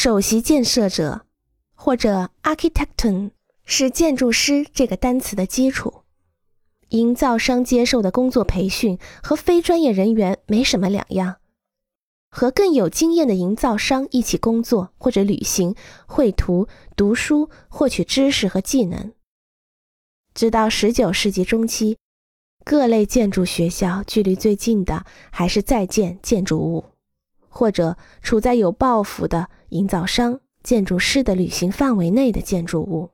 首席建设者或者 architecton 是建筑师这个单词的基础。营造商接受的工作培训和非专业人员没什么两样，和更有经验的营造商一起工作或者旅行、绘图、读书、获取知识和技能。直到十九世纪中期，各类建筑学校距离最近的还是在建建筑物，或者处在有抱负的营造商、建筑师的旅行范围内的建筑物。